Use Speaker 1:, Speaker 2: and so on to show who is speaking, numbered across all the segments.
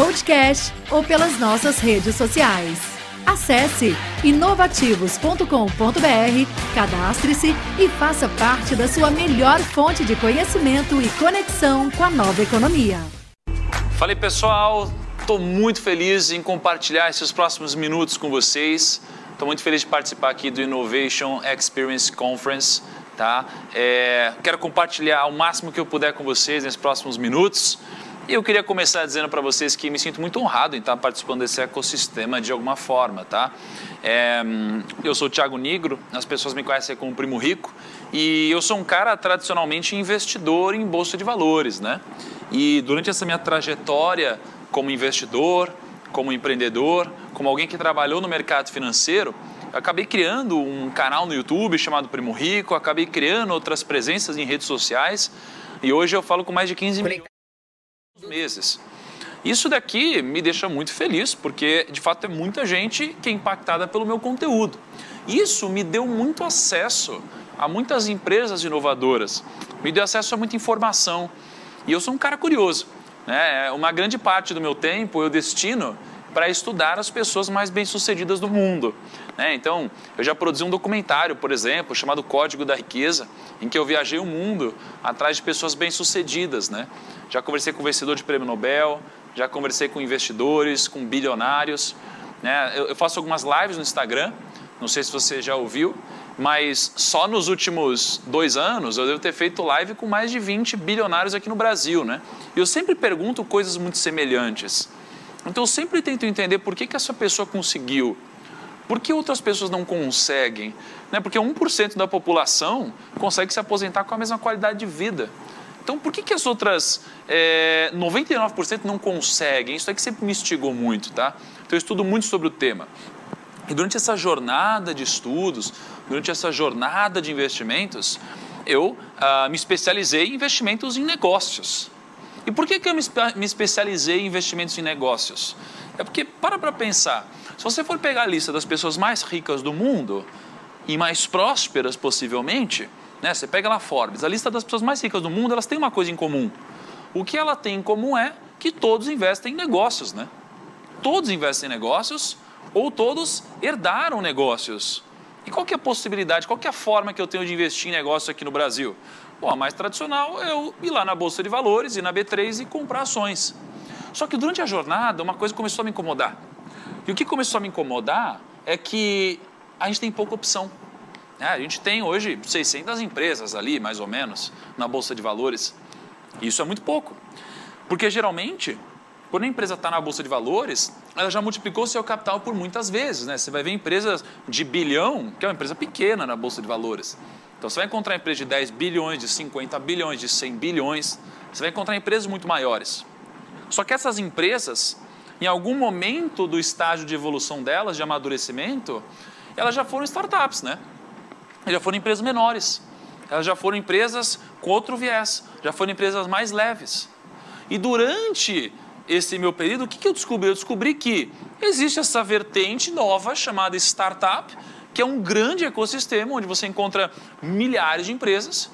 Speaker 1: podcast ou pelas nossas redes sociais. Acesse inovativos.com.br, cadastre-se e faça parte da sua melhor fonte de conhecimento e conexão com a nova economia.
Speaker 2: Falei pessoal, estou muito feliz em compartilhar esses próximos minutos com vocês. Estou muito feliz de participar aqui do Innovation Experience Conference tá? É, quero compartilhar o máximo que eu puder com vocês nesses próximos minutos. E eu queria começar dizendo para vocês que me sinto muito honrado em estar participando desse ecossistema de alguma forma, tá? É, eu sou o Thiago Negro, as pessoas me conhecem como Primo Rico, e eu sou um cara tradicionalmente investidor em bolsa de valores, né? E durante essa minha trajetória como investidor, como empreendedor, como alguém que trabalhou no mercado financeiro, eu acabei criando um canal no YouTube chamado Primo Rico, acabei criando outras presenças em redes sociais e hoje eu falo com mais de 15 milhões meses. Isso daqui me deixa muito feliz, porque de fato é muita gente que é impactada pelo meu conteúdo. Isso me deu muito acesso a muitas empresas inovadoras, me deu acesso a muita informação. E eu sou um cara curioso. Né? Uma grande parte do meu tempo eu destino para estudar as pessoas mais bem-sucedidas do mundo. Né? Então, eu já produzi um documentário, por exemplo, chamado Código da Riqueza, em que eu viajei o mundo atrás de pessoas bem-sucedidas. Né? Já conversei com vencedor de prêmio Nobel, já conversei com investidores, com bilionários. Né? Eu, eu faço algumas lives no Instagram, não sei se você já ouviu, mas só nos últimos dois anos eu devo ter feito live com mais de 20 bilionários aqui no Brasil. Né? E eu sempre pergunto coisas muito semelhantes. Então eu sempre tento entender por que, que essa pessoa conseguiu, por que outras pessoas não conseguem. Né? Porque 1% da população consegue se aposentar com a mesma qualidade de vida. Então por que, que as outras é, 99% não conseguem? Isso é que sempre me instigou muito, tá? Então eu estudo muito sobre o tema. E durante essa jornada de estudos, durante essa jornada de investimentos, eu ah, me especializei em investimentos em negócios. E por que, que eu me especializei em investimentos em negócios? É porque, para para pensar, se você for pegar a lista das pessoas mais ricas do mundo e mais prósperas possivelmente, né, você pega lá Forbes, a lista das pessoas mais ricas do mundo, elas têm uma coisa em comum. O que ela tem em comum é que todos investem em negócios, né? Todos investem em negócios ou todos herdaram negócios. E qual que é a possibilidade, qual que é a forma que eu tenho de investir em negócios aqui no Brasil? Bom, a mais tradicional é eu ir lá na Bolsa de Valores e na B3 e comprar ações. Só que durante a jornada, uma coisa começou a me incomodar. E o que começou a me incomodar é que a gente tem pouca opção. É, a gente tem hoje 600 empresas ali, mais ou menos, na Bolsa de Valores. E isso é muito pouco. Porque geralmente, quando a empresa está na Bolsa de Valores, ela já multiplicou seu capital por muitas vezes. Né? Você vai ver empresas de bilhão, que é uma empresa pequena na Bolsa de Valores. Então você vai encontrar empresas de 10 bilhões, de 50 bilhões, de 100 bilhões. Você vai encontrar empresas muito maiores. Só que essas empresas, em algum momento do estágio de evolução delas, de amadurecimento, elas já foram startups, né? Já foram empresas menores. Elas já foram empresas com outro viés, já foram empresas mais leves. E durante esse meu período, o que eu descobri? Eu descobri que existe essa vertente nova chamada startup, que é um grande ecossistema onde você encontra milhares de empresas,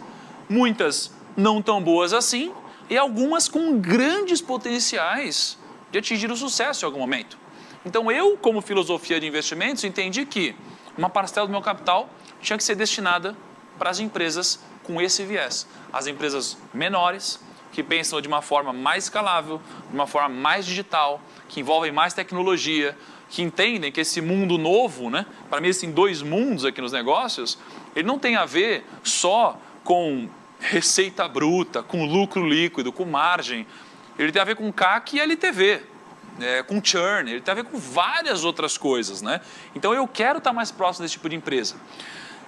Speaker 2: muitas não tão boas assim, e algumas com grandes potenciais de atingir o sucesso em algum momento. Então eu, como filosofia de investimentos, entendi que uma parcela do meu capital tinha que ser destinada para as empresas com esse viés. As empresas menores, que pensam de uma forma mais escalável, de uma forma mais digital, que envolvem mais tecnologia, que entendem que esse mundo novo, né, para mim, assim, dois mundos aqui nos negócios, ele não tem a ver só com receita bruta, com lucro líquido, com margem. Ele tem a ver com CAC e LTV, é, com churn, ele tem a ver com várias outras coisas. Né? Então eu quero estar mais próximo desse tipo de empresa.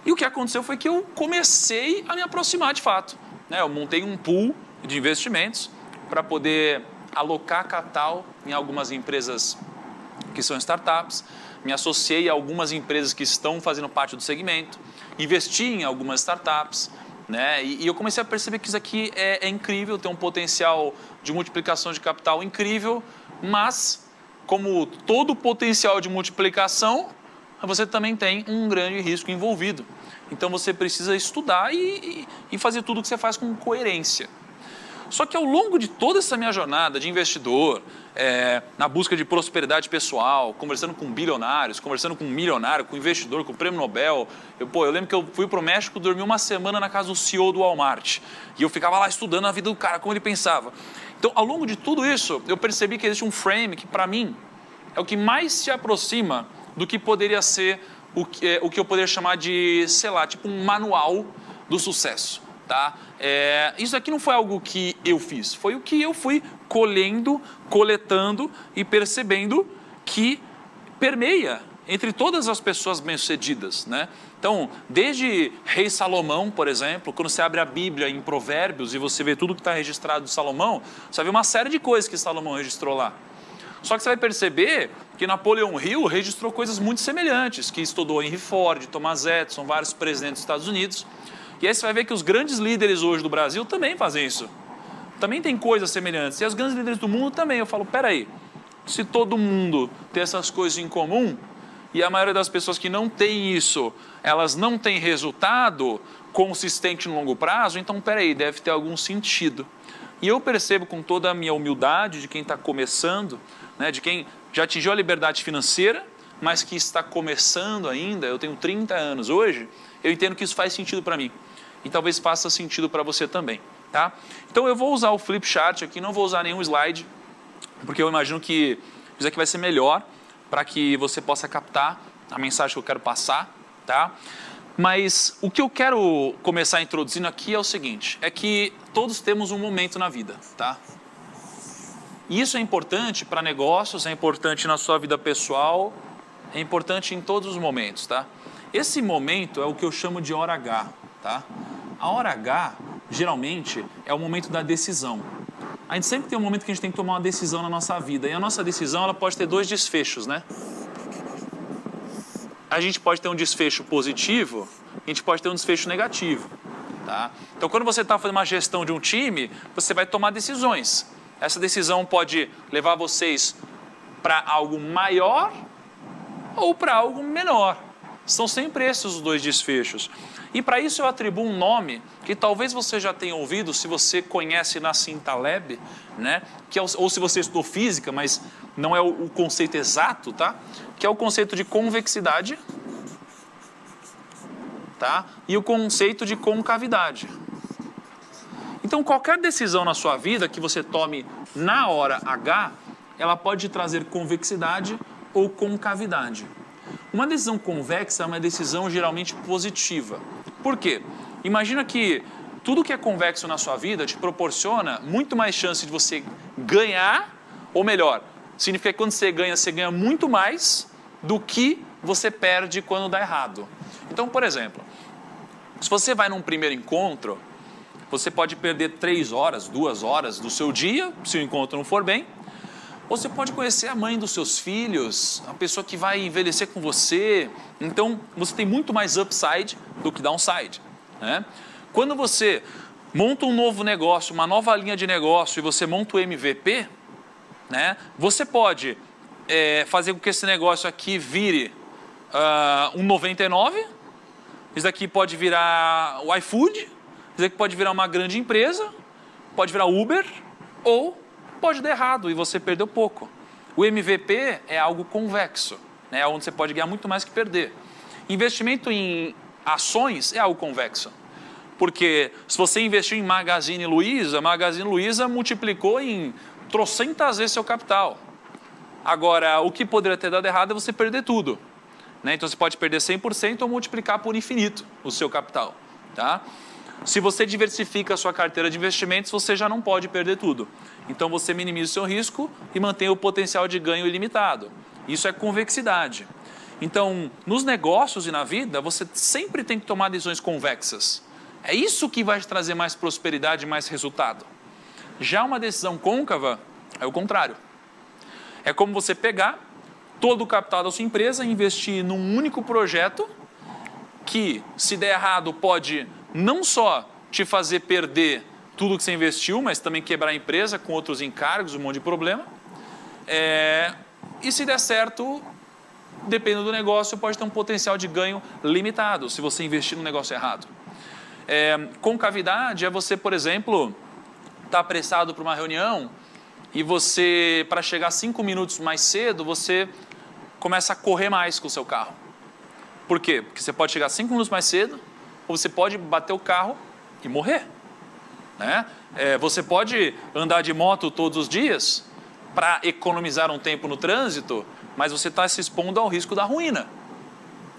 Speaker 2: E o que aconteceu foi que eu comecei a me aproximar de fato. Né? Eu montei um pool de investimentos para poder alocar capital em algumas empresas que são startups, me associei a algumas empresas que estão fazendo parte do segmento, investi em algumas startups, né? E, e eu comecei a perceber que isso aqui é, é incrível, tem um potencial de multiplicação de capital incrível, mas como todo potencial de multiplicação, você também tem um grande risco envolvido. Então você precisa estudar e, e, fazer tudo o que você faz com coerência. Só que ao longo de toda essa minha jornada de investidor, é, na busca de prosperidade pessoal, conversando com bilionários, conversando com milionário, com investidor, com o prêmio Nobel. Eu, pô, eu lembro que eu fui para o México, dormi uma semana na casa do CEO do Walmart. E eu ficava lá estudando a vida do cara, como ele pensava. Então, ao longo de tudo isso, eu percebi que existe um frame que, para mim, é o que mais se aproxima do que poderia ser o que, é, o que eu poderia chamar de, sei lá, tipo um manual do sucesso. Tá? É, isso aqui não foi algo que eu fiz, foi o que eu fui colhendo, coletando e percebendo que permeia entre todas as pessoas bem-sucedidas, né? Então, desde Rei Salomão, por exemplo, quando você abre a Bíblia em Provérbios e você vê tudo que está registrado de Salomão, você ver uma série de coisas que Salomão registrou lá. Só que você vai perceber que Napoleão Hill registrou coisas muito semelhantes, que estudou Henry Ford, Thomas Edison, vários presidentes dos Estados Unidos. E aí você vai ver que os grandes líderes hoje do Brasil também fazem isso. Também tem coisas semelhantes. E os grandes líderes do mundo também. Eu falo, peraí, se todo mundo tem essas coisas em comum, e a maioria das pessoas que não tem isso, elas não têm resultado consistente no longo prazo, então peraí, deve ter algum sentido. E eu percebo com toda a minha humildade de quem está começando, né, de quem já atingiu a liberdade financeira, mas que está começando ainda, eu tenho 30 anos hoje, eu entendo que isso faz sentido para mim. E talvez faça sentido para você também. Tá? Então eu vou usar o flip chart aqui, não vou usar nenhum slide, porque eu imagino que isso aqui vai ser melhor para que você possa captar a mensagem que eu quero passar. Tá? Mas o que eu quero começar introduzindo aqui é o seguinte: é que todos temos um momento na vida, tá? E isso é importante para negócios, é importante na sua vida pessoal, é importante em todos os momentos, tá? Esse momento é o que eu chamo de hora H, tá? A hora H, geralmente, é o momento da decisão. A gente sempre tem um momento que a gente tem que tomar uma decisão na nossa vida. E a nossa decisão, ela pode ter dois desfechos, né? A gente pode ter um desfecho positivo, a gente pode ter um desfecho negativo, tá? Então, quando você está fazendo uma gestão de um time, você vai tomar decisões. Essa decisão pode levar vocês para algo maior ou para algo menor. São sempre esses os dois desfechos. E para isso eu atribuo um nome que talvez você já tenha ouvido, se você conhece Nassim Taleb, né? que é, ou se você estudou física, mas não é o, o conceito exato, tá? que é o conceito de convexidade tá? e o conceito de concavidade. Então, qualquer decisão na sua vida que você tome na hora H, ela pode trazer convexidade ou concavidade. Uma decisão convexa é uma decisão geralmente positiva. Por quê? Imagina que tudo que é convexo na sua vida te proporciona muito mais chance de você ganhar, ou melhor, significa que quando você ganha, você ganha muito mais do que você perde quando dá errado. Então, por exemplo, se você vai num primeiro encontro você pode perder três horas, duas horas do seu dia, se o encontro não for bem. Você pode conhecer a mãe dos seus filhos, a pessoa que vai envelhecer com você. Então, você tem muito mais upside do que downside. Né? Quando você monta um novo negócio, uma nova linha de negócio e você monta o MVP, né? você pode é, fazer com que esse negócio aqui vire uh, um 99, isso daqui pode virar o iFood, dizer que pode virar uma grande empresa, pode virar Uber ou pode dar errado e você perdeu pouco. O MVP é algo convexo, né, onde você pode ganhar muito mais que perder. Investimento em ações é algo convexo. Porque se você investiu em Magazine Luiza, Magazine Luiza multiplicou em trocentas vezes seu capital. Agora, o que poderia ter dado errado é você perder tudo. Né? Então, você pode perder 100% ou multiplicar por infinito o seu capital. Tá? Se você diversifica a sua carteira de investimentos, você já não pode perder tudo. Então você minimiza o seu risco e mantém o potencial de ganho ilimitado. Isso é convexidade. Então, nos negócios e na vida, você sempre tem que tomar decisões convexas. É isso que vai te trazer mais prosperidade e mais resultado. Já uma decisão côncava, É o contrário. É como você pegar todo o capital da sua empresa e investir num único projeto que, se der errado, pode não só te fazer perder tudo que você investiu, mas também quebrar a empresa com outros encargos, um monte de problema. É, e se der certo, dependendo do negócio, pode ter um potencial de ganho limitado se você investir no negócio errado. É, concavidade é você, por exemplo, estar tá apressado para uma reunião e você, para chegar cinco minutos mais cedo, você começa a correr mais com o seu carro. Por quê? Porque você pode chegar cinco minutos mais cedo ou você pode bater o carro e morrer. Né? É, você pode andar de moto todos os dias para economizar um tempo no trânsito, mas você está se expondo ao risco da ruína.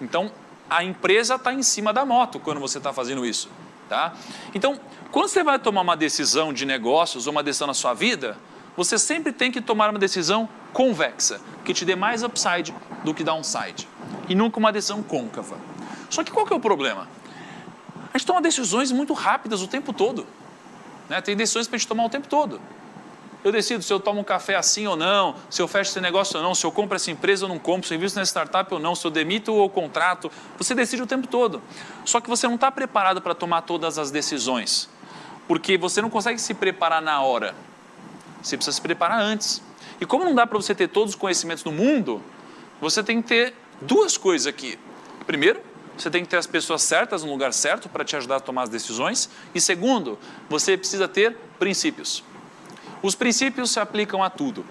Speaker 2: Então, a empresa está em cima da moto quando você está fazendo isso. Tá? Então, quando você vai tomar uma decisão de negócios ou uma decisão na sua vida, você sempre tem que tomar uma decisão convexa, que te dê mais upside do que downside, e nunca uma decisão côncava. Só que qual que é o problema? A gente toma decisões muito rápidas o tempo todo. Né? Tem decisões para a gente tomar o tempo todo. Eu decido se eu tomo um café assim ou não, se eu fecho esse negócio ou não, se eu compro essa empresa ou não compro, se eu invisto nessa startup ou não, se eu demito ou contrato. Você decide o tempo todo. Só que você não está preparado para tomar todas as decisões. Porque você não consegue se preparar na hora. Você precisa se preparar antes. E como não dá para você ter todos os conhecimentos do mundo, você tem que ter duas coisas aqui. Primeiro, você tem que ter as pessoas certas no lugar certo para te ajudar a tomar as decisões. E segundo, você precisa ter princípios. Os princípios se aplicam a tudo.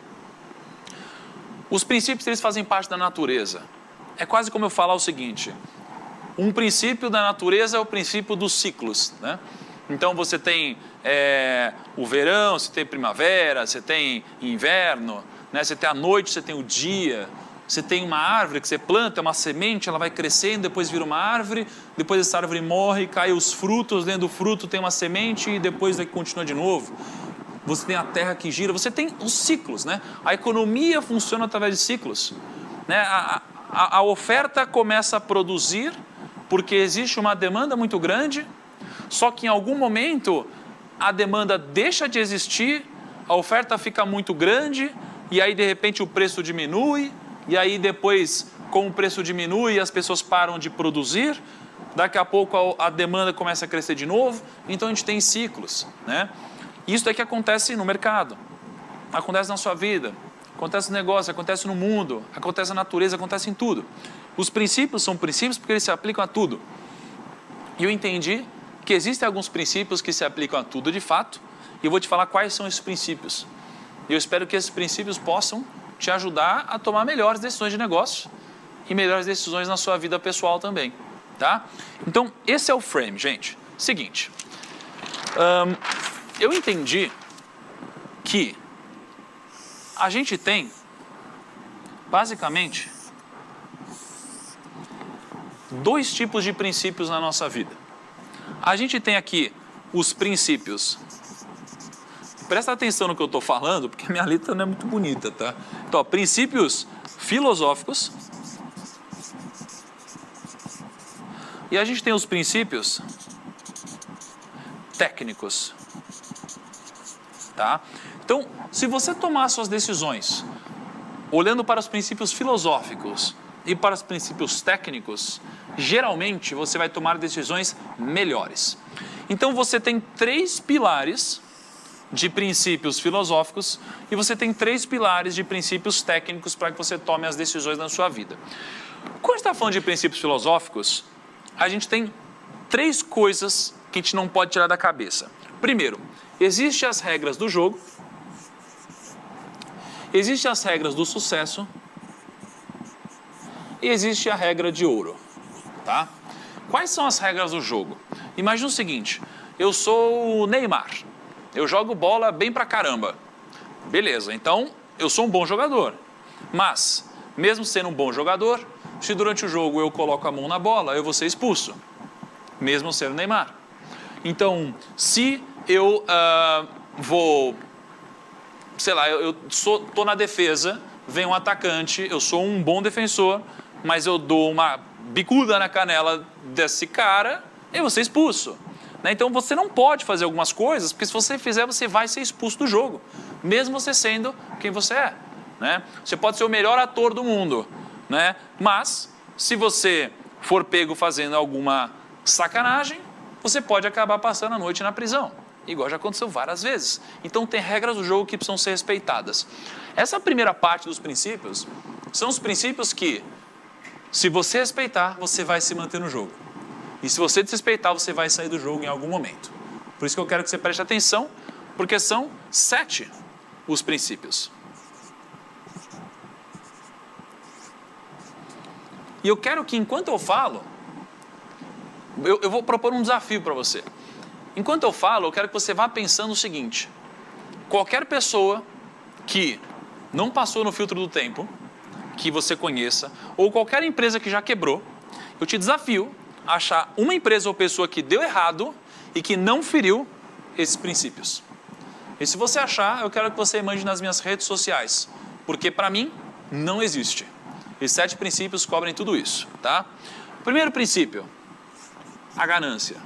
Speaker 2: Os princípios eles fazem parte da natureza. É quase como eu falar o seguinte: um princípio da natureza é o princípio dos ciclos, né? Então você tem é, o verão, você tem primavera, você tem inverno, né? você tem a noite, você tem o dia, você tem uma árvore que você planta, é uma semente, ela vai crescendo, depois vira uma árvore, depois essa árvore morre, cai os frutos, dentro do fruto tem uma semente e depois continua de novo. Você tem a terra que gira, você tem os ciclos, né? A economia funciona através de ciclos. Né? A, a, a oferta começa a produzir porque existe uma demanda muito grande, só que em algum momento a demanda deixa de existir, a oferta fica muito grande e aí de repente o preço diminui, e aí depois, como o preço diminui, as pessoas param de produzir, daqui a pouco a, a demanda começa a crescer de novo, então a gente tem ciclos. Né? Isso é que acontece no mercado, acontece na sua vida, acontece no negócio, acontece no mundo, acontece na natureza, acontece em tudo. Os princípios são princípios porque eles se aplicam a tudo. E eu entendi que existem alguns princípios que se aplicam a tudo de fato, e eu vou te falar quais são esses princípios. E eu espero que esses princípios possam te ajudar a tomar melhores decisões de negócio e melhores decisões na sua vida pessoal também, tá? Então, esse é o frame, gente. Seguinte, hum, eu entendi que a gente tem, basicamente, dois tipos de princípios na nossa vida. A gente tem aqui os princípios. Presta atenção no que eu estou falando, porque minha letra não é muito bonita, tá? Então, ó, princípios filosóficos. E a gente tem os princípios técnicos. Tá? Então, se você tomar suas decisões olhando para os princípios filosóficos e para os princípios técnicos, geralmente você vai tomar decisões melhores. Então você tem três pilares de princípios filosóficos e você tem três pilares de princípios técnicos para que você tome as decisões na sua vida. Quando está falando de princípios filosóficos, a gente tem três coisas que a gente não pode tirar da cabeça. Primeiro, existem as regras do jogo, existem as regras do sucesso e existe a regra de ouro tá? Quais são as regras do jogo? Imagina o seguinte: eu sou o Neymar, eu jogo bola bem pra caramba. Beleza, então eu sou um bom jogador. Mas, mesmo sendo um bom jogador, se durante o jogo eu coloco a mão na bola, eu vou ser expulso, mesmo sendo Neymar. Então, se eu uh, vou, sei lá, eu, estou na defesa, vem um atacante, eu sou um bom defensor, mas eu dou uma bicuda na canela desse cara e você é expulso. Né? Então você não pode fazer algumas coisas, porque se você fizer, você vai ser expulso do jogo. mesmo você sendo quem você é. Né? Você pode ser o melhor ator do mundo, né? mas se você for pego fazendo alguma sacanagem, você pode acabar passando a noite na prisão. Igual já aconteceu várias vezes. Então tem regras do jogo que precisam ser respeitadas. Essa primeira parte dos princípios são os princípios que, se você respeitar, você vai se manter no jogo. E se você desrespeitar, você vai sair do jogo em algum momento. Por isso que eu quero que você preste atenção, porque são sete os princípios. E eu quero que enquanto eu falo, eu, eu vou propor um desafio para você. Enquanto eu falo, eu quero que você vá pensando o seguinte: qualquer pessoa que não passou no filtro do tempo, que você conheça, ou qualquer empresa que já quebrou, eu te desafio achar uma empresa ou pessoa que deu errado e que não feriu esses princípios. E se você achar, eu quero que você mande nas minhas redes sociais, porque para mim não existe. E sete princípios cobrem tudo isso, tá? Primeiro princípio, a ganância.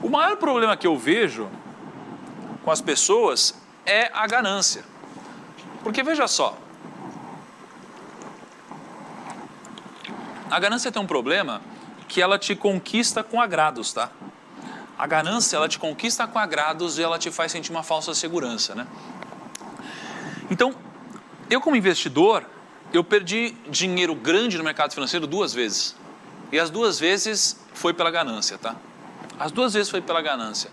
Speaker 2: O maior problema que eu vejo com as pessoas é a ganância. Porque veja só, a ganância tem um problema que ela te conquista com agrados, tá? A ganância, ela te conquista com agrados e ela te faz sentir uma falsa segurança, né? Então, eu como investidor, eu perdi dinheiro grande no mercado financeiro duas vezes. E as duas vezes foi pela ganância, tá? As duas vezes foi pela ganância.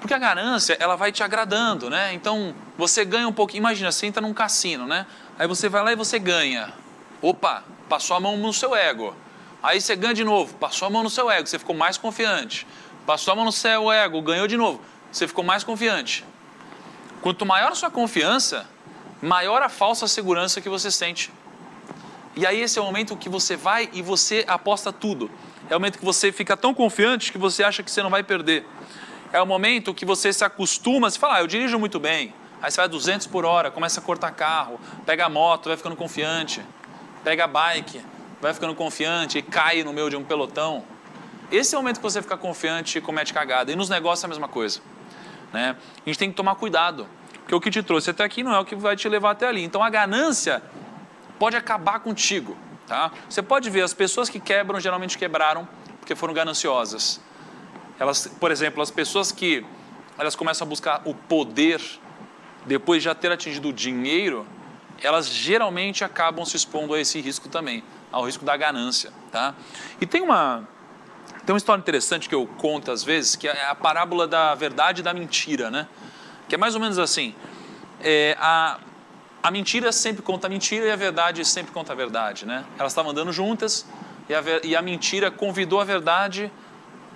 Speaker 2: Porque a ganância, ela vai te agradando, né? Então, você ganha um pouquinho. Imagina, você entra num cassino, né? Aí você vai lá e você ganha. Opa, passou a mão no seu ego. Aí você ganha de novo, passou a mão no seu ego, você ficou mais confiante. Passou a mão no seu ego, ganhou de novo, você ficou mais confiante. Quanto maior a sua confiança, maior a falsa segurança que você sente. E aí esse é o momento que você vai e você aposta tudo. É o momento que você fica tão confiante que você acha que você não vai perder. É o momento que você se acostuma, você fala, ah, eu dirijo muito bem. Aí você vai 200 por hora, começa a cortar carro, pega a moto, vai ficando confiante. Pega a bike, vai ficando confiante e cai no meio de um pelotão. Esse é o momento que você fica confiante e comete cagada. E nos negócios é a mesma coisa. Né? A gente tem que tomar cuidado. Porque o que te trouxe até aqui não é o que vai te levar até ali. Então a ganância pode acabar contigo. Tá? Você pode ver, as pessoas que quebram geralmente quebraram porque foram gananciosas. Elas, por exemplo, as pessoas que elas começam a buscar o poder depois de já ter atingido o dinheiro, elas geralmente acabam se expondo a esse risco também, ao risco da ganância. Tá? E tem uma, tem uma história interessante que eu conto às vezes, que é a parábola da verdade e da mentira, né? Que é mais ou menos assim: é, a, a mentira sempre conta a mentira e a verdade sempre conta a verdade, né? Elas estavam andando juntas e a, e a mentira convidou a verdade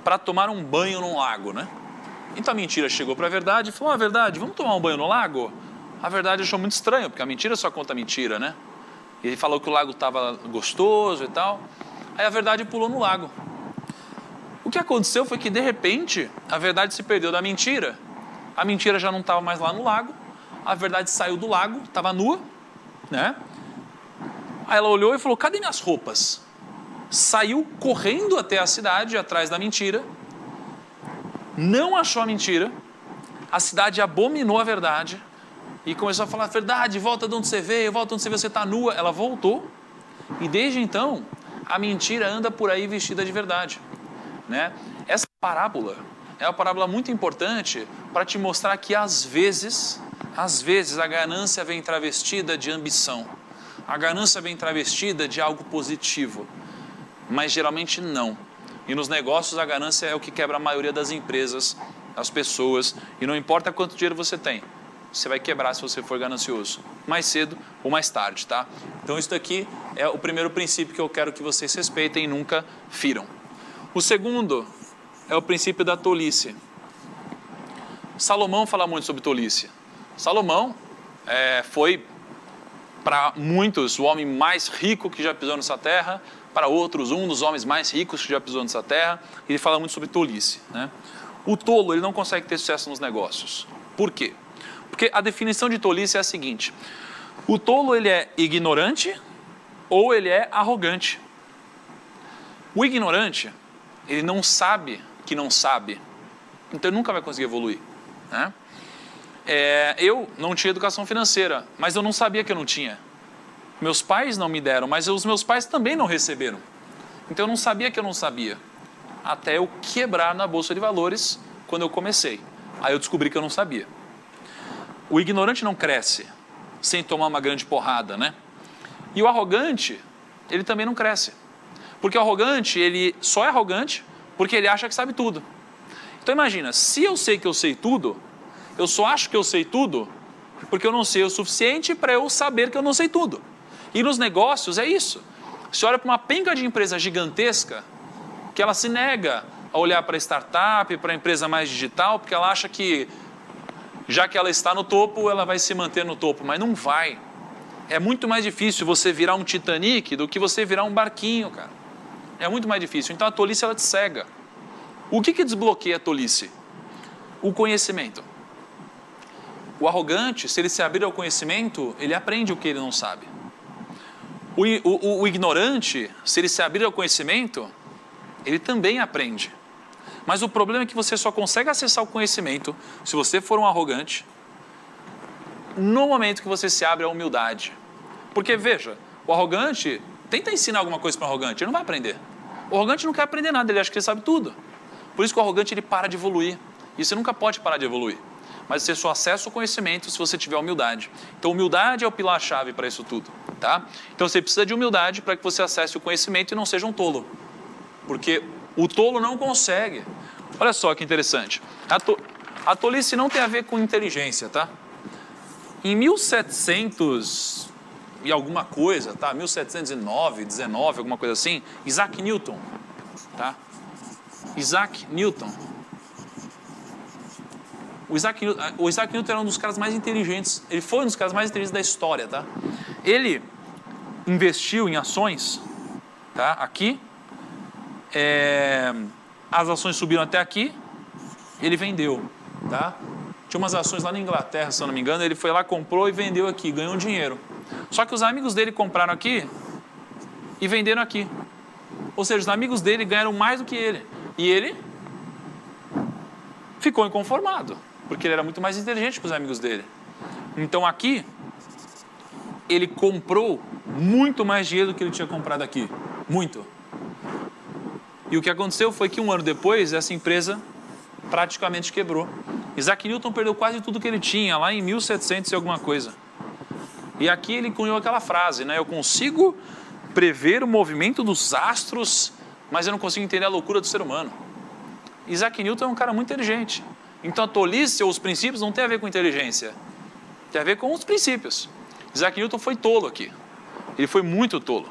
Speaker 2: para tomar um banho num lago, né? Então a mentira chegou para a verdade e falou: a verdade, vamos tomar um banho no lago? A verdade achou muito estranho, porque a mentira só conta mentira, né? Ele falou que o lago estava gostoso e tal. Aí a verdade pulou no lago. O que aconteceu foi que, de repente, a verdade se perdeu da mentira. A mentira já não estava mais lá no lago. A verdade saiu do lago, estava nua, né? Aí ela olhou e falou: Cadê minhas roupas? Saiu correndo até a cidade, atrás da mentira. Não achou a mentira. A cidade abominou a verdade e começou a falar: Verdade, volta de onde você veio, volta de onde você veio, você está nua. Ela voltou e desde então a mentira anda por aí vestida de verdade. Né? Essa parábola é uma parábola muito importante para te mostrar que às vezes, às vezes a ganância vem travestida de ambição. A ganância vem travestida de algo positivo, mas geralmente não. E nos negócios a ganância é o que quebra a maioria das empresas, as pessoas, e não importa quanto dinheiro você tem, você vai quebrar se você for ganancioso, mais cedo ou mais tarde, tá? Então isso daqui é o primeiro princípio que eu quero que vocês respeitem e nunca firam. O segundo é o princípio da tolice. Salomão fala muito sobre tolice. Salomão é, foi para muitos o homem mais rico que já pisou nessa terra, para outros um dos homens mais ricos que já pisou nessa terra. Ele fala muito sobre tolice. Né? O tolo ele não consegue ter sucesso nos negócios. Por quê? Porque a definição de tolice é a seguinte: o tolo ele é ignorante ou ele é arrogante. O ignorante ele não sabe que não sabe. Então ele nunca vai conseguir evoluir. Né? É, eu não tinha educação financeira, mas eu não sabia que eu não tinha. Meus pais não me deram, mas os meus pais também não receberam. Então eu não sabia que eu não sabia. Até eu quebrar na bolsa de valores quando eu comecei. Aí eu descobri que eu não sabia. O ignorante não cresce sem tomar uma grande porrada, né? E o arrogante, ele também não cresce. Porque o arrogante, ele só é arrogante porque ele acha que sabe tudo. Então imagina, se eu sei que eu sei tudo, eu só acho que eu sei tudo porque eu não sei o suficiente para eu saber que eu não sei tudo. E nos negócios é isso. Você olha para uma penca de empresa gigantesca que ela se nega a olhar para a startup, para a empresa mais digital, porque ela acha que já que ela está no topo, ela vai se manter no topo, mas não vai. É muito mais difícil você virar um Titanic do que você virar um barquinho, cara. É muito mais difícil. Então a tolice ela te cega. O que, que desbloqueia a tolice? O conhecimento. O arrogante, se ele se abrir ao conhecimento, ele aprende o que ele não sabe. O, o, o ignorante, se ele se abrir ao conhecimento, ele também aprende. Mas o problema é que você só consegue acessar o conhecimento se você for um arrogante no momento que você se abre à humildade. Porque veja, o arrogante tenta ensinar alguma coisa para o arrogante, ele não vai aprender. O arrogante não quer aprender nada, ele acha que ele sabe tudo. Por isso que o arrogante ele para de evoluir. E você nunca pode parar de evoluir. Mas você só acessa o conhecimento se você tiver humildade. Então, humildade é o pilar-chave para isso tudo. Tá? Então, você precisa de humildade para que você acesse o conhecimento e não seja um tolo. Porque o tolo não consegue. Olha só que interessante. A, to a tolice não tem a ver com inteligência, tá? Em 1700 e alguma coisa, tá? 1709, 19, alguma coisa assim, Isaac Newton, tá? Isaac Newton. O Isaac, o Isaac Newton era um dos caras mais inteligentes. Ele foi um dos caras mais inteligentes da história, tá? Ele investiu em ações, tá? Aqui é, as ações subiram até aqui, ele vendeu, tá? Tinha umas ações lá na Inglaterra, se eu não me engano, ele foi lá, comprou e vendeu aqui, ganhou dinheiro. Só que os amigos dele compraram aqui e venderam aqui. Ou seja, os amigos dele ganharam mais do que ele. E ele ficou inconformado, porque ele era muito mais inteligente que os amigos dele. Então aqui, ele comprou muito mais dinheiro do que ele tinha comprado aqui. Muito. E o que aconteceu foi que um ano depois, essa empresa praticamente quebrou. Isaac Newton perdeu quase tudo que ele tinha, lá em 1700 e alguma coisa. E aqui ele cunhou aquela frase, né? Eu consigo prever o movimento dos astros, mas eu não consigo entender a loucura do ser humano. Isaac Newton é um cara muito inteligente. Então a tolice ou os princípios não tem a ver com inteligência, tem a ver com os princípios. Isaac Newton foi tolo aqui. Ele foi muito tolo.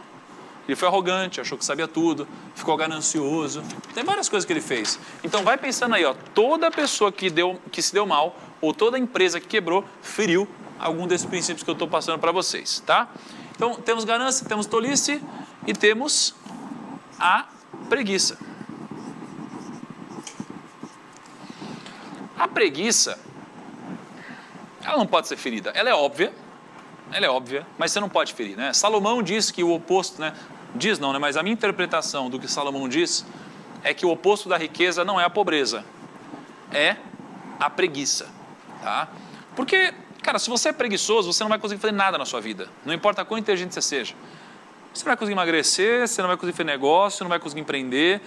Speaker 2: Ele foi arrogante, achou que sabia tudo, ficou ganancioso. Tem várias coisas que ele fez. Então vai pensando aí, ó, toda pessoa que, deu, que se deu mal, ou toda empresa que quebrou, feriu algum desses princípios que eu estou passando para vocês, tá? Então temos ganância, temos tolice e temos a preguiça. A preguiça, ela não pode ser ferida. Ela é óbvia, ela é óbvia, mas você não pode ferir, né? Salomão diz que o oposto, né? Diz não, né? Mas a minha interpretação do que Salomão diz é que o oposto da riqueza não é a pobreza, é a preguiça, tá? Porque, cara, se você é preguiçoso, você não vai conseguir fazer nada na sua vida. Não importa quão inteligente você seja. Você não vai conseguir emagrecer, você não vai conseguir fazer negócio, não vai conseguir empreender.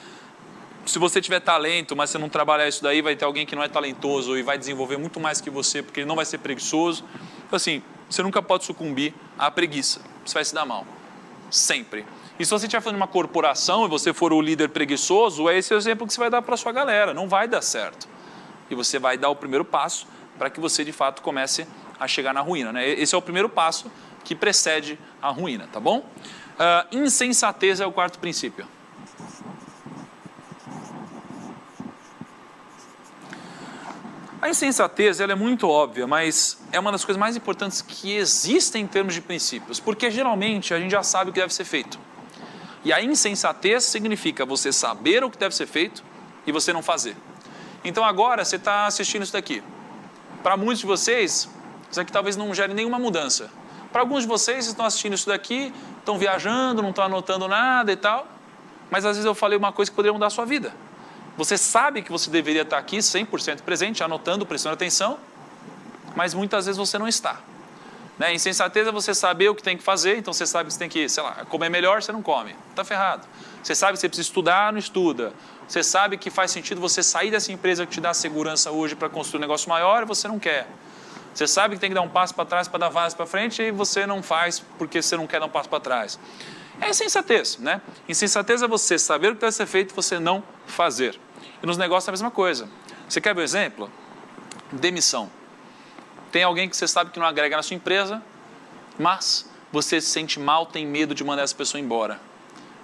Speaker 2: Se você tiver talento, mas você não trabalhar isso daí, vai ter alguém que não é talentoso e vai desenvolver muito mais que você, porque ele não vai ser preguiçoso. Então, assim, você nunca pode sucumbir à preguiça. Você vai se dar mal. Sempre. E se você estiver fazendo uma corporação e você for o líder preguiçoso, é esse o exemplo que você vai dar para a sua galera. Não vai dar certo. E você vai dar o primeiro passo para que você, de fato, comece a chegar na ruína. Né? Esse é o primeiro passo que precede a ruína, tá bom? Uh, insensatez é o quarto princípio. A insensatez ela é muito óbvia, mas é uma das coisas mais importantes que existem em termos de princípios, porque geralmente a gente já sabe o que deve ser feito. E a insensatez significa você saber o que deve ser feito e você não fazer. Então agora você está assistindo isso daqui. Para muitos de vocês, isso aqui talvez não gere nenhuma mudança. Para alguns de vocês estão assistindo isso daqui, estão viajando, não estão anotando nada e tal. Mas às vezes eu falei uma coisa que poderia mudar a sua vida. Você sabe que você deveria estar aqui 100% presente, anotando, prestando atenção, mas muitas vezes você não está. Né? Insensatez é você saber o que tem que fazer, então você sabe que você tem que, sei lá, comer melhor, você não come. Está ferrado. Você sabe que você precisa estudar, não estuda. Você sabe que faz sentido você sair dessa empresa que te dá segurança hoje para construir um negócio maior e você não quer. Você sabe que tem que dar um passo para trás para dar vaso para frente e você não faz porque você não quer dar um passo para trás. É insensatez, né? Insensatez é você saber o que deve ser feito e você não fazer. E nos negócios é a mesma coisa. Você quer ver um exemplo? Demissão. Tem alguém que você sabe que não agrega na sua empresa, mas você se sente mal, tem medo de mandar essa pessoa embora,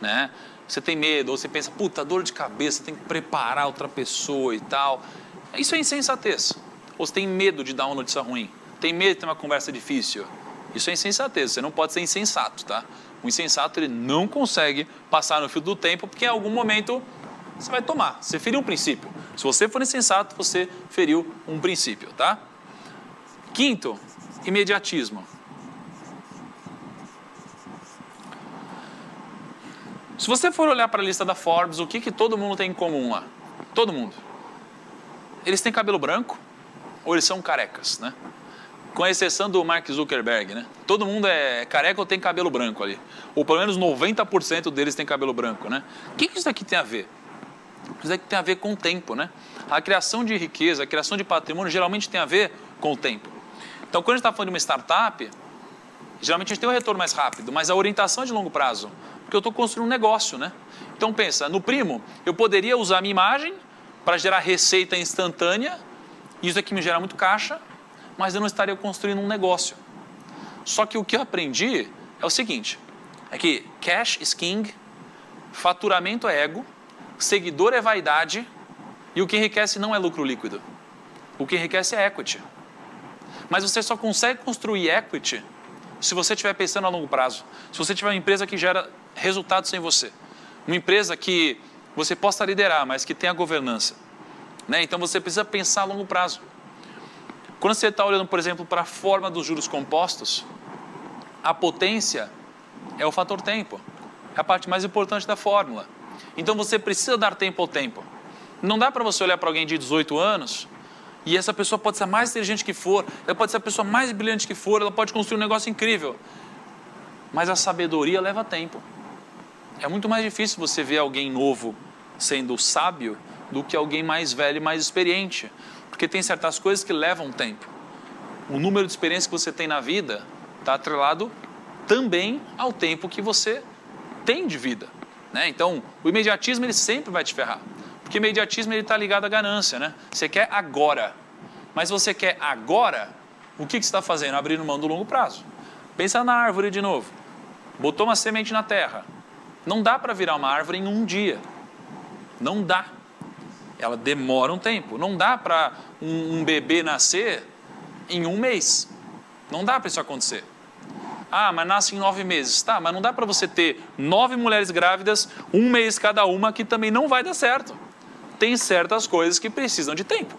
Speaker 2: né? Você tem medo, ou você pensa, puta, dor de cabeça, tem que preparar outra pessoa e tal. Isso é insensatez. Ou você tem medo de dar uma notícia ruim, tem medo de ter uma conversa difícil. Isso é insensatez, você não pode ser insensato, tá? O insensato ele não consegue passar no fio do tempo porque em algum momento você vai tomar. Você feriu um princípio. Se você for insensato, você feriu um princípio, tá? Quinto, imediatismo. Se você for olhar para a lista da Forbes, o que, que todo mundo tem em comum lá? Todo mundo. Eles têm cabelo branco ou eles são carecas, né? Com exceção do Mark Zuckerberg, né? Todo mundo é careca ou tem cabelo branco ali. Ou pelo menos 90% deles tem cabelo branco, né? O que, que isso aqui tem a ver? Isso aqui tem a ver com o tempo, né? A criação de riqueza, a criação de patrimônio geralmente tem a ver com o tempo. Então, quando a gente está falando de uma startup, geralmente a gente tem um retorno mais rápido, mas a orientação é de longo prazo, porque eu estou construindo um negócio, né? Então, pensa, no primo, eu poderia usar a minha imagem para gerar receita instantânea, isso aqui me gera muito caixa, mas eu não estaria construindo um negócio. Só que o que eu aprendi é o seguinte: é que cash is king, faturamento é ego, seguidor é vaidade e o que enriquece não é lucro líquido. O que enriquece é equity. Mas você só consegue construir equity se você estiver pensando a longo prazo. Se você tiver uma empresa que gera resultados sem você. Uma empresa que você possa liderar, mas que tenha governança. Né? Então você precisa pensar a longo prazo. Quando você está olhando, por exemplo, para a forma dos juros compostos, a potência é o fator tempo. É a parte mais importante da fórmula. Então você precisa dar tempo ao tempo. Não dá para você olhar para alguém de 18 anos e essa pessoa pode ser a mais inteligente que for, ela pode ser a pessoa mais brilhante que for, ela pode construir um negócio incrível. Mas a sabedoria leva tempo. É muito mais difícil você ver alguém novo sendo sábio do que alguém mais velho e mais experiente. Porque tem certas coisas que levam tempo. O número de experiências que você tem na vida está atrelado também ao tempo que você tem de vida. Né? Então, o imediatismo ele sempre vai te ferrar. Porque imediatismo está ligado à ganância. Né? Você quer agora. Mas você quer agora, o que, que você está fazendo? Abrindo mão do longo prazo. Pensa na árvore de novo. Botou uma semente na terra. Não dá para virar uma árvore em um dia. Não dá ela demora um tempo. Não dá para um, um, bebê nascer em um mês. Não dá para isso acontecer. Ah, mas nasce em nove meses. Tá, mas não dá para você ter nove mulheres grávidas, um mês cada uma, que também não vai dar certo. Tem certas coisas que precisam de tempo.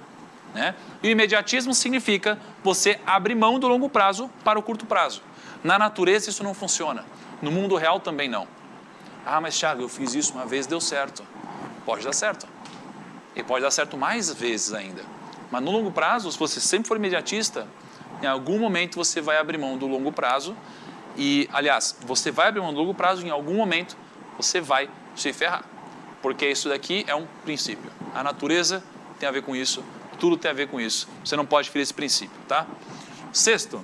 Speaker 2: Né? E o imediatismo significa você abrir mão do longo prazo para o curto prazo. Na natureza isso não funciona. No mundo real também não. Ah, mas Thiago, eu fiz isso uma vez, deu certo. Pode dar certo. E pode dar certo mais vezes ainda. Mas no longo prazo, se você sempre for imediatista, em algum momento você vai abrir mão do longo prazo. E, aliás, você vai abrir mão do longo prazo, em algum momento você vai se ferrar. Porque isso daqui é um princípio. A natureza tem a ver com isso, tudo tem a ver com isso. Você não pode ferir esse princípio, tá? Sexto,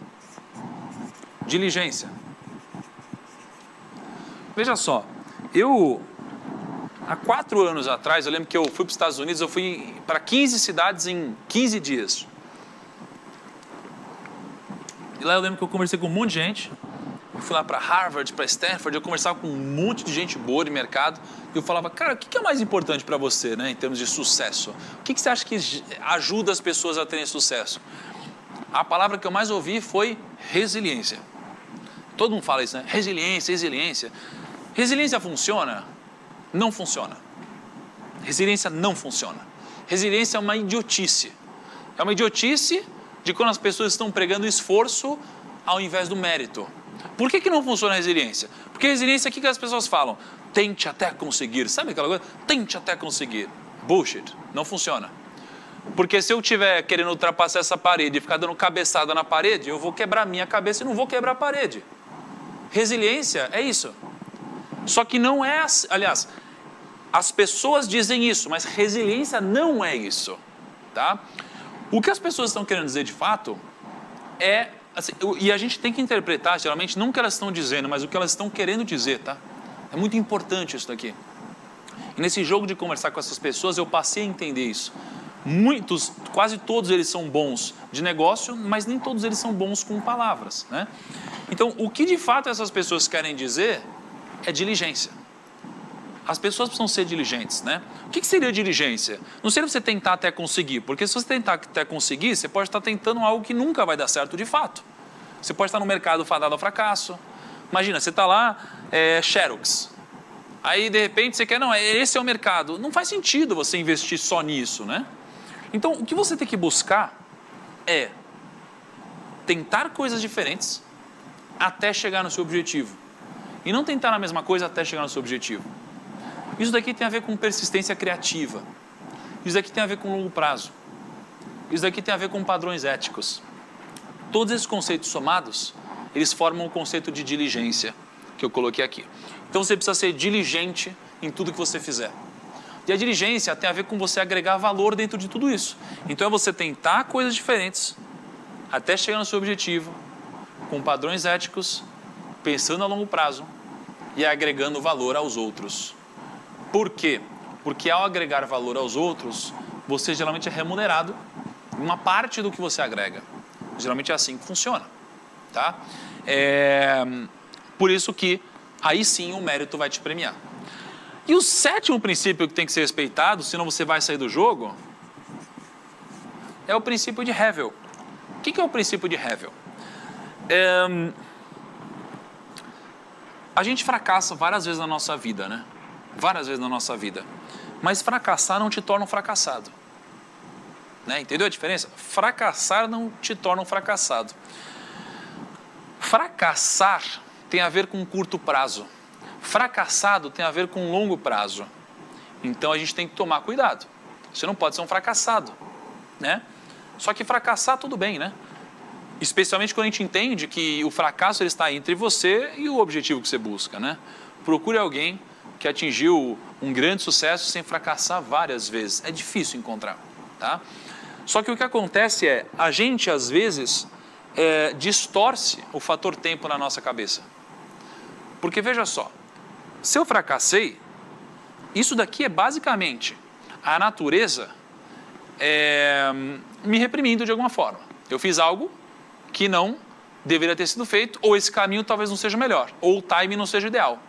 Speaker 2: diligência. Veja só, eu Há quatro anos atrás, eu lembro que eu fui para os Estados Unidos, eu fui para 15 cidades em 15 dias. E lá eu lembro que eu conversei com um monte de gente. Eu fui lá para Harvard, para Stanford, eu conversava com um monte de gente boa de mercado. E eu falava, cara, o que é mais importante para você, né, em termos de sucesso? O que você acha que ajuda as pessoas a terem sucesso? A palavra que eu mais ouvi foi resiliência. Todo mundo fala isso, né? Resiliência, resiliência. Resiliência funciona? não funciona. Resiliência não funciona. Resiliência é uma idiotice. É uma idiotice de quando as pessoas estão pregando esforço ao invés do mérito. Por que, que não funciona a resiliência? Porque a resiliência, o que, que as pessoas falam? Tente até conseguir. Sabe aquela coisa? Tente até conseguir. Bullshit. Não funciona. Porque se eu estiver querendo ultrapassar essa parede e ficar dando cabeçada na parede, eu vou quebrar minha cabeça e não vou quebrar a parede. Resiliência é isso. Só que não é, aliás, as pessoas dizem isso, mas resiliência não é isso, tá? O que as pessoas estão querendo dizer de fato é assim, e a gente tem que interpretar geralmente não o que elas estão dizendo, mas o que elas estão querendo dizer, tá? É muito importante isso daqui. E nesse jogo de conversar com essas pessoas, eu passei a entender isso. Muitos, quase todos eles são bons de negócio, mas nem todos eles são bons com palavras, né? Então, o que de fato essas pessoas querem dizer é diligência. As pessoas precisam ser diligentes, né? O que, seria diligência? Não seria você tentar até conseguir, porque se você tentar até conseguir, você pode estar tentando algo que nunca vai dar certo de fato. Você pode estar no mercado fadado ao fracasso. Imagina, você está lá, é, Xerox. Aí, de repente, você quer, não, esse é o mercado. Não faz sentido você investir só nisso, né? Então, o que você tem que buscar é tentar coisas diferentes até chegar no seu objetivo. E não tentar a mesma coisa até chegar no seu objetivo. Isso daqui tem a ver com persistência criativa. Isso daqui tem a ver com longo prazo. Isso daqui tem a ver com padrões éticos. Todos esses conceitos somados, eles formam o conceito de diligência que eu coloquei aqui. Então você precisa ser diligente em tudo que você fizer. E a diligência tem a ver com você agregar valor dentro de tudo isso. Então é você tentar coisas diferentes até chegar no seu objetivo, com padrões éticos, pensando a longo prazo e agregando valor aos outros. Por quê? Porque ao agregar valor aos outros, você geralmente é remunerado em uma parte do que você agrega. Geralmente é assim que funciona, tá? É... Por isso que aí sim o mérito vai te premiar. E o sétimo princípio que tem que ser respeitado, senão você vai sair do jogo, é o princípio de Havel. O que é o princípio de Havel? É... A gente fracassa várias vezes na nossa vida, né? Várias vezes na nossa vida. Mas fracassar não te torna um fracassado. Né? Entendeu a diferença? Fracassar não te torna um fracassado. Fracassar tem a ver com curto prazo. Fracassado tem a ver com longo prazo. Então a gente tem que tomar cuidado. Você não pode ser um fracassado, né? Só que fracassar tudo bem, né? Especialmente quando a gente entende que o fracasso ele está entre você e o objetivo que você busca, né? Procure alguém que atingiu um grande sucesso sem fracassar várias vezes. É difícil encontrar, tá? Só que o que acontece é, a gente às vezes é, distorce o fator tempo na nossa cabeça. Porque veja só, se eu fracassei, isso daqui é basicamente a natureza é, me reprimindo de alguma forma. Eu fiz algo que não deveria ter sido feito, ou esse caminho talvez não seja melhor, ou o time não seja ideal.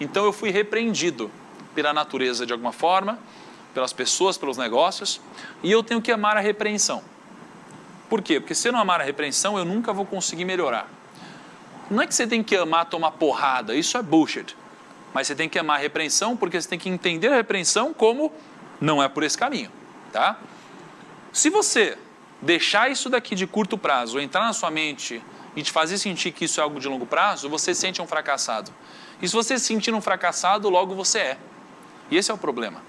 Speaker 2: Então eu fui repreendido pela natureza de alguma forma, pelas pessoas, pelos negócios, e eu tenho que amar a repreensão. Por quê? Porque se eu não amar a repreensão, eu nunca vou conseguir melhorar. Não é que você tem que amar tomar porrada, isso é bullshit. Mas você tem que amar a repreensão porque você tem que entender a repreensão como não é por esse caminho, tá? Se você deixar isso daqui de curto prazo, entrar na sua mente e te fazer sentir que isso é algo de longo prazo, você sente um fracassado. E se você se sentir um fracassado, logo você é. E esse é o problema.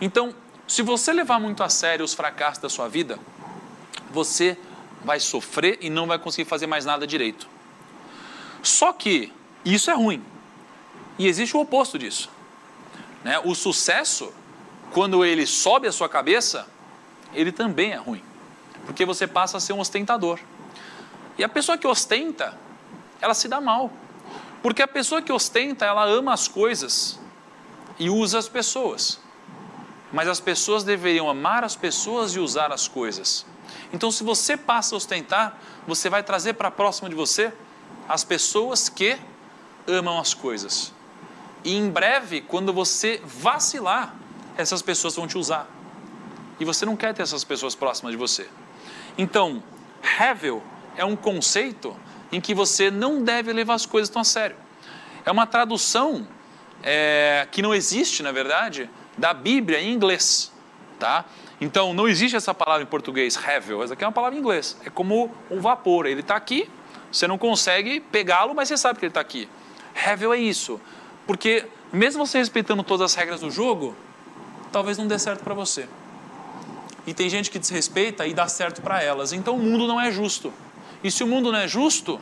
Speaker 2: Então, se você levar muito a sério os fracassos da sua vida, você vai sofrer e não vai conseguir fazer mais nada direito. Só que isso é ruim. E existe o oposto disso. Né? O sucesso, quando ele sobe a sua cabeça, ele também é ruim. Porque você passa a ser um ostentador. E a pessoa que ostenta, ela se dá mal. Porque a pessoa que ostenta, ela ama as coisas e usa as pessoas. Mas as pessoas deveriam amar as pessoas e usar as coisas. Então, se você passa a ostentar, você vai trazer para próximo de você as pessoas que amam as coisas. E em breve, quando você vacilar, essas pessoas vão te usar. E você não quer ter essas pessoas próximas de você. Então, Hevel é um conceito em que você não deve levar as coisas tão a sério. É uma tradução é, que não existe, na verdade, da Bíblia em inglês, tá? Então, não existe essa palavra em português, hevel, essa aqui é uma palavra em inglês. É como um vapor, ele está aqui, você não consegue pegá-lo, mas você sabe que ele está aqui. Hevel é isso, porque mesmo você respeitando todas as regras do jogo, talvez não dê certo para você. E tem gente que desrespeita e dá certo para elas. Então o mundo não é justo. E se o mundo não é justo,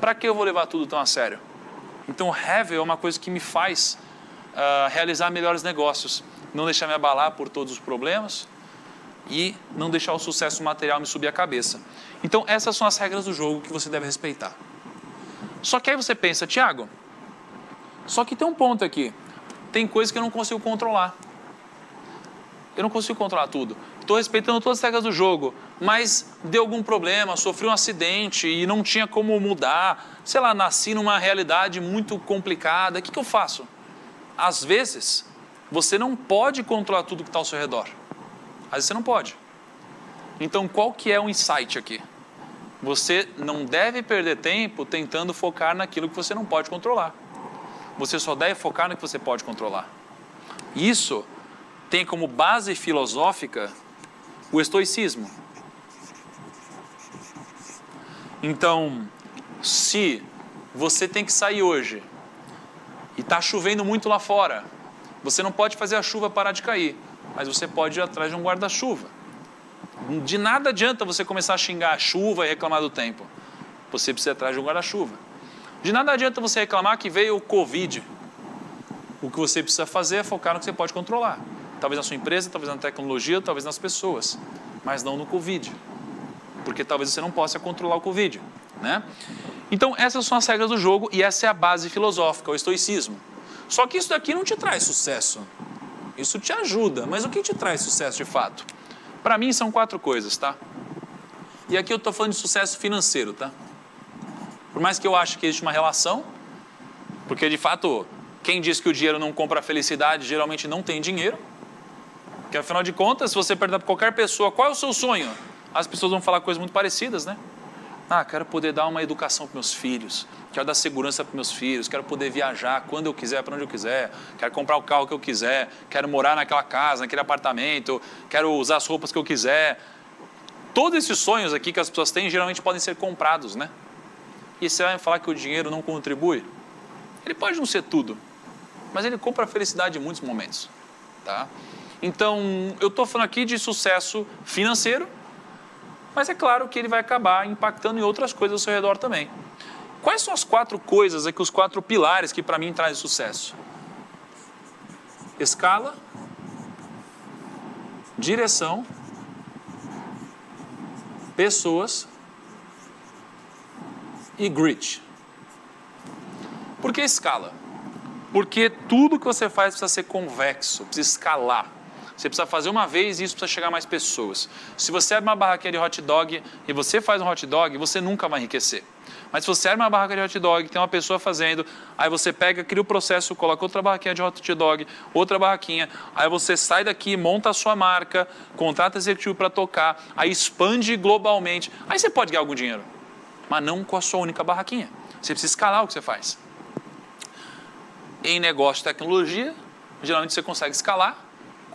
Speaker 2: para que eu vou levar tudo tão a sério? Então, have é uma coisa que me faz uh, realizar melhores negócios, não deixar me abalar por todos os problemas e não deixar o sucesso material me subir a cabeça. Então, essas são as regras do jogo que você deve respeitar. Só que aí você pensa, Tiago, só que tem um ponto aqui. Tem coisas que eu não consigo controlar. Eu não consigo controlar tudo. Estou respeitando todas as regras do jogo, mas deu algum problema, sofri um acidente e não tinha como mudar. Sei lá, nasci numa realidade muito complicada. O que, que eu faço? Às vezes, você não pode controlar tudo que está ao seu redor. Às vezes você não pode. Então, qual que é o insight aqui? Você não deve perder tempo tentando focar naquilo que você não pode controlar. Você só deve focar no que você pode controlar. Isso tem como base filosófica o estoicismo. Então, se você tem que sair hoje e está chovendo muito lá fora, você não pode fazer a chuva parar de cair, mas você pode ir atrás de um guarda-chuva. De nada adianta você começar a xingar a chuva e reclamar do tempo. Você precisa ir atrás de um guarda-chuva. De nada adianta você reclamar que veio o Covid. O que você precisa fazer é focar no que você pode controlar. Talvez na sua empresa, talvez na tecnologia, talvez nas pessoas, mas não no Covid. Porque talvez você não possa controlar o Covid. Né? Então, essas são as regras do jogo e essa é a base filosófica, o estoicismo. Só que isso daqui não te traz sucesso. Isso te ajuda, mas o que te traz sucesso de fato? Para mim são quatro coisas, tá? E aqui eu estou falando de sucesso financeiro, tá? Por mais que eu ache que existe uma relação, porque de fato, quem diz que o dinheiro não compra a felicidade geralmente não tem dinheiro. Porque afinal de contas, se você perguntar para qualquer pessoa qual é o seu sonho, as pessoas vão falar coisas muito parecidas, né? Ah, quero poder dar uma educação para meus filhos, quero dar segurança para meus filhos, quero poder viajar quando eu quiser, para onde eu quiser, quero comprar o carro que eu quiser, quero morar naquela casa, naquele apartamento, quero usar as roupas que eu quiser. Todos esses sonhos aqui que as pessoas têm geralmente podem ser comprados, né? E você vai falar que o dinheiro não contribui? Ele pode não ser tudo, mas ele compra a felicidade em muitos momentos, tá? Então, eu estou falando aqui de sucesso financeiro, mas é claro que ele vai acabar impactando em outras coisas ao seu redor também. Quais são as quatro coisas aqui, os quatro pilares que para mim trazem sucesso? Escala, direção, pessoas e grit. Por que escala? Porque tudo que você faz precisa ser convexo, precisa escalar. Você precisa fazer uma vez e isso precisa chegar a mais pessoas. Se você abre uma barraquinha de hot dog e você faz um hot dog, você nunca vai enriquecer. Mas se você abre uma barraca de hot dog, tem uma pessoa fazendo, aí você pega, cria o processo, coloca outra barraquinha de hot dog, outra barraquinha, aí você sai daqui, monta a sua marca, contrata executivo para tocar, aí expande globalmente. Aí você pode ganhar algum dinheiro, mas não com a sua única barraquinha. Você precisa escalar o que você faz. Em negócio de tecnologia, geralmente você consegue escalar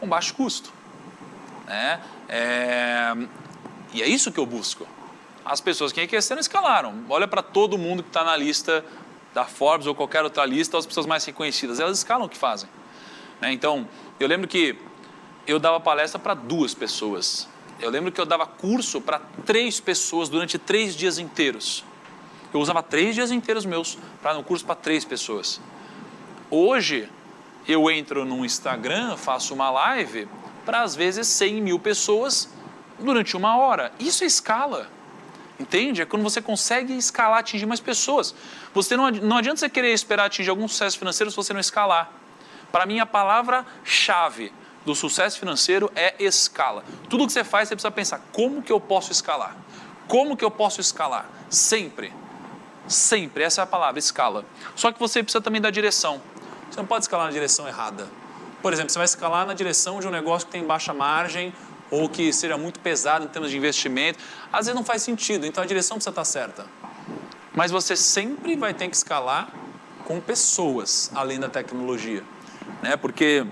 Speaker 2: com baixo custo. Né? É... E é isso que eu busco. As pessoas que enriqueceram escalaram. Olha para todo mundo que está na lista da Forbes ou qualquer outra lista, as pessoas mais reconhecidas, elas escalam o que fazem. Né? Então, eu lembro que eu dava palestra para duas pessoas. Eu lembro que eu dava curso para três pessoas durante três dias inteiros. Eu usava três dias inteiros meus para um curso para três pessoas. Hoje, eu entro no Instagram, faço uma live para às vezes 100 mil pessoas durante uma hora. Isso é escala. Entende? É quando você consegue escalar, atingir mais pessoas. Você não, não adianta você querer esperar atingir algum sucesso financeiro se você não escalar. Para mim, a palavra-chave do sucesso financeiro é escala. Tudo que você faz, você precisa pensar: como que eu posso escalar? Como que eu posso escalar? Sempre. Sempre. Essa é a palavra, escala. Só que você precisa também da direção. Você não pode escalar na direção errada. Por exemplo, você vai escalar na direção de um negócio que tem baixa margem ou que seja muito pesado em termos de investimento. Às vezes não faz sentido, então a direção precisa estar certa. Mas você sempre vai ter que escalar com pessoas, além da tecnologia. Né? Porque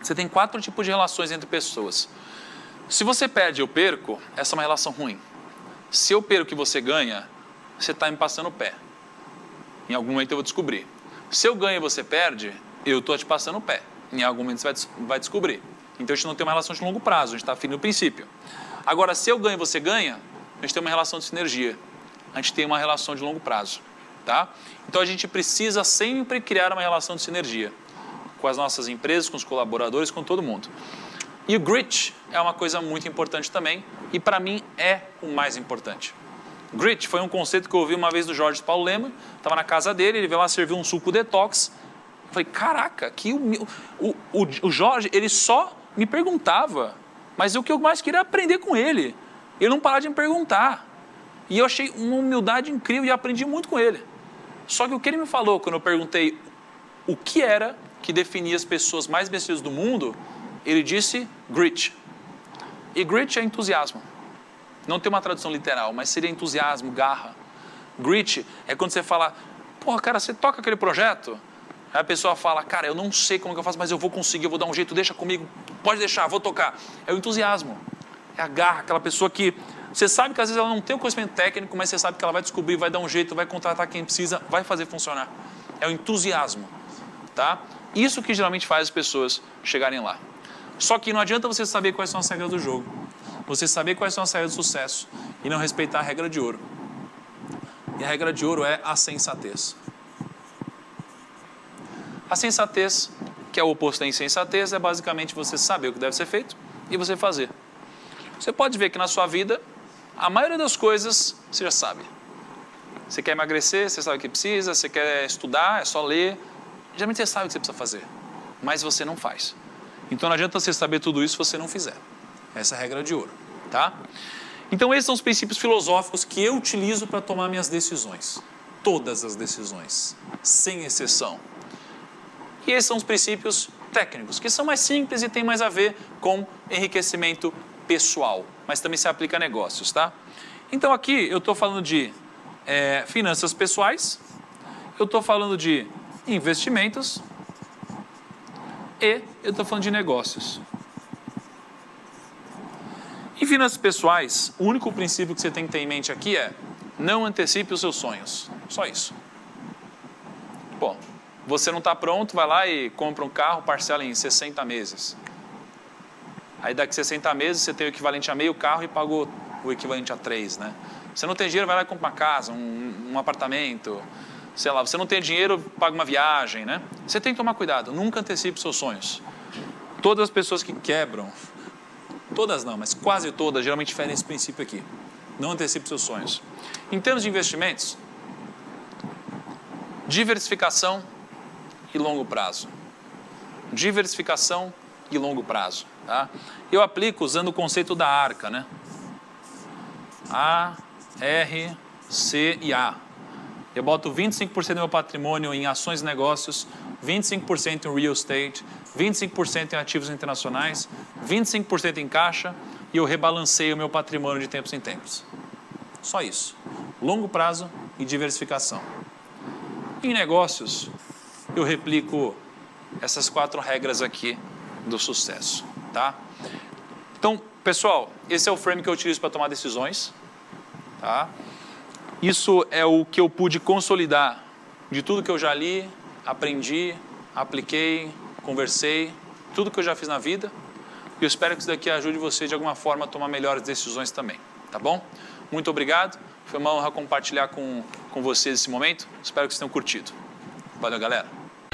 Speaker 2: você tem quatro tipos de relações entre pessoas. Se você perde e eu perco, essa é uma relação ruim. Se eu perco e você ganha, você está me passando o pé. Em algum momento eu vou descobrir. Se eu ganho e você perde, eu estou te passando o pé. Em algum momento você vai, vai descobrir. Então a gente não tem uma relação de longo prazo, a gente está afim no princípio. Agora, se eu ganho e você ganha, a gente tem uma relação de sinergia. A gente tem uma relação de longo prazo. Tá? Então a gente precisa sempre criar uma relação de sinergia com as nossas empresas, com os colaboradores, com todo mundo. E o grit é uma coisa muito importante também, e para mim é o mais importante. Grit foi um conceito que eu ouvi uma vez do Jorge Paulo Lema, estava na casa dele, ele veio lá servir um suco detox. Eu falei, caraca, que o, o, o, o Jorge, ele só me perguntava, mas o que eu mais queria era aprender com ele. Ele não parava de me perguntar. E eu achei uma humildade incrível e aprendi muito com ele. Só que o que ele me falou quando eu perguntei o que era que definia as pessoas mais bem-sucedidas do mundo, ele disse grit. E grit é entusiasmo. Não tem uma tradução literal, mas seria entusiasmo, garra. Grit é quando você fala, porra, cara, você toca aquele projeto? Aí a pessoa fala, cara, eu não sei como que eu faço, mas eu vou conseguir, eu vou dar um jeito, deixa comigo, pode deixar, vou tocar. É o entusiasmo, é a garra, aquela pessoa que você sabe que às vezes ela não tem o conhecimento técnico, mas você sabe que ela vai descobrir, vai dar um jeito, vai contratar quem precisa, vai fazer funcionar. É o entusiasmo, tá? Isso que geralmente faz as pessoas chegarem lá. Só que não adianta você saber quais são as regras do jogo, você saber quais são as regras do sucesso e não respeitar a regra de ouro. E a regra de ouro é a sensatez. A sensatez, que é o oposto da insensatez, é basicamente você saber o que deve ser feito e você fazer. Você pode ver que na sua vida, a maioria das coisas você já sabe. Você quer emagrecer, você sabe o que precisa, você quer estudar, é só ler. Geralmente você sabe o que você precisa fazer, mas você não faz. Então não adianta você saber tudo isso se você não fizer. Essa é a regra de ouro, tá? Então esses são os princípios filosóficos que eu utilizo para tomar minhas decisões. Todas as decisões, sem exceção. E esses são os princípios técnicos, que são mais simples e têm mais a ver com enriquecimento pessoal, mas também se aplica a negócios, tá? Então aqui eu estou falando de é, finanças pessoais, eu estou falando de investimentos e eu estou falando de negócios. Em finanças pessoais, o único princípio que você tem que ter em mente aqui é não antecipe os seus sonhos. Só isso. Bom, você não está pronto, vai lá e compra um carro, parcela em 60 meses. Aí daqui 60 meses você tem o equivalente a meio carro e pagou o equivalente a 3, né? Você não tem dinheiro, vai lá e compra uma casa, um, um apartamento, sei lá, você não tem dinheiro, paga uma viagem, né? Você tem que tomar cuidado, nunca antecipe os seus sonhos. Todas as pessoas que quebram, todas não, mas quase todas, geralmente ferem esse princípio aqui. Não antecipe seus sonhos. Em termos de investimentos, diversificação e longo prazo. Diversificação e longo prazo. Tá? Eu aplico usando o conceito da arca, né? A, R, C e A. Eu boto 25% do meu patrimônio em ações e negócios, 25% em real estate, 25% em ativos internacionais, 25% em caixa e eu rebalanceio o meu patrimônio de tempos em tempos. Só isso. Longo prazo e diversificação. Em negócios, eu replico essas quatro regras aqui do sucesso, tá? Então, pessoal, esse é o frame que eu utilizo para tomar decisões, tá? Isso é o que eu pude consolidar de tudo que eu já li, aprendi, apliquei, conversei, tudo que eu já fiz na vida. E eu espero que isso daqui ajude você de alguma forma a tomar melhores decisões também, tá bom? Muito obrigado. Foi uma honra compartilhar com, com vocês esse momento. Espero que vocês tenham curtido. Valeu, galera.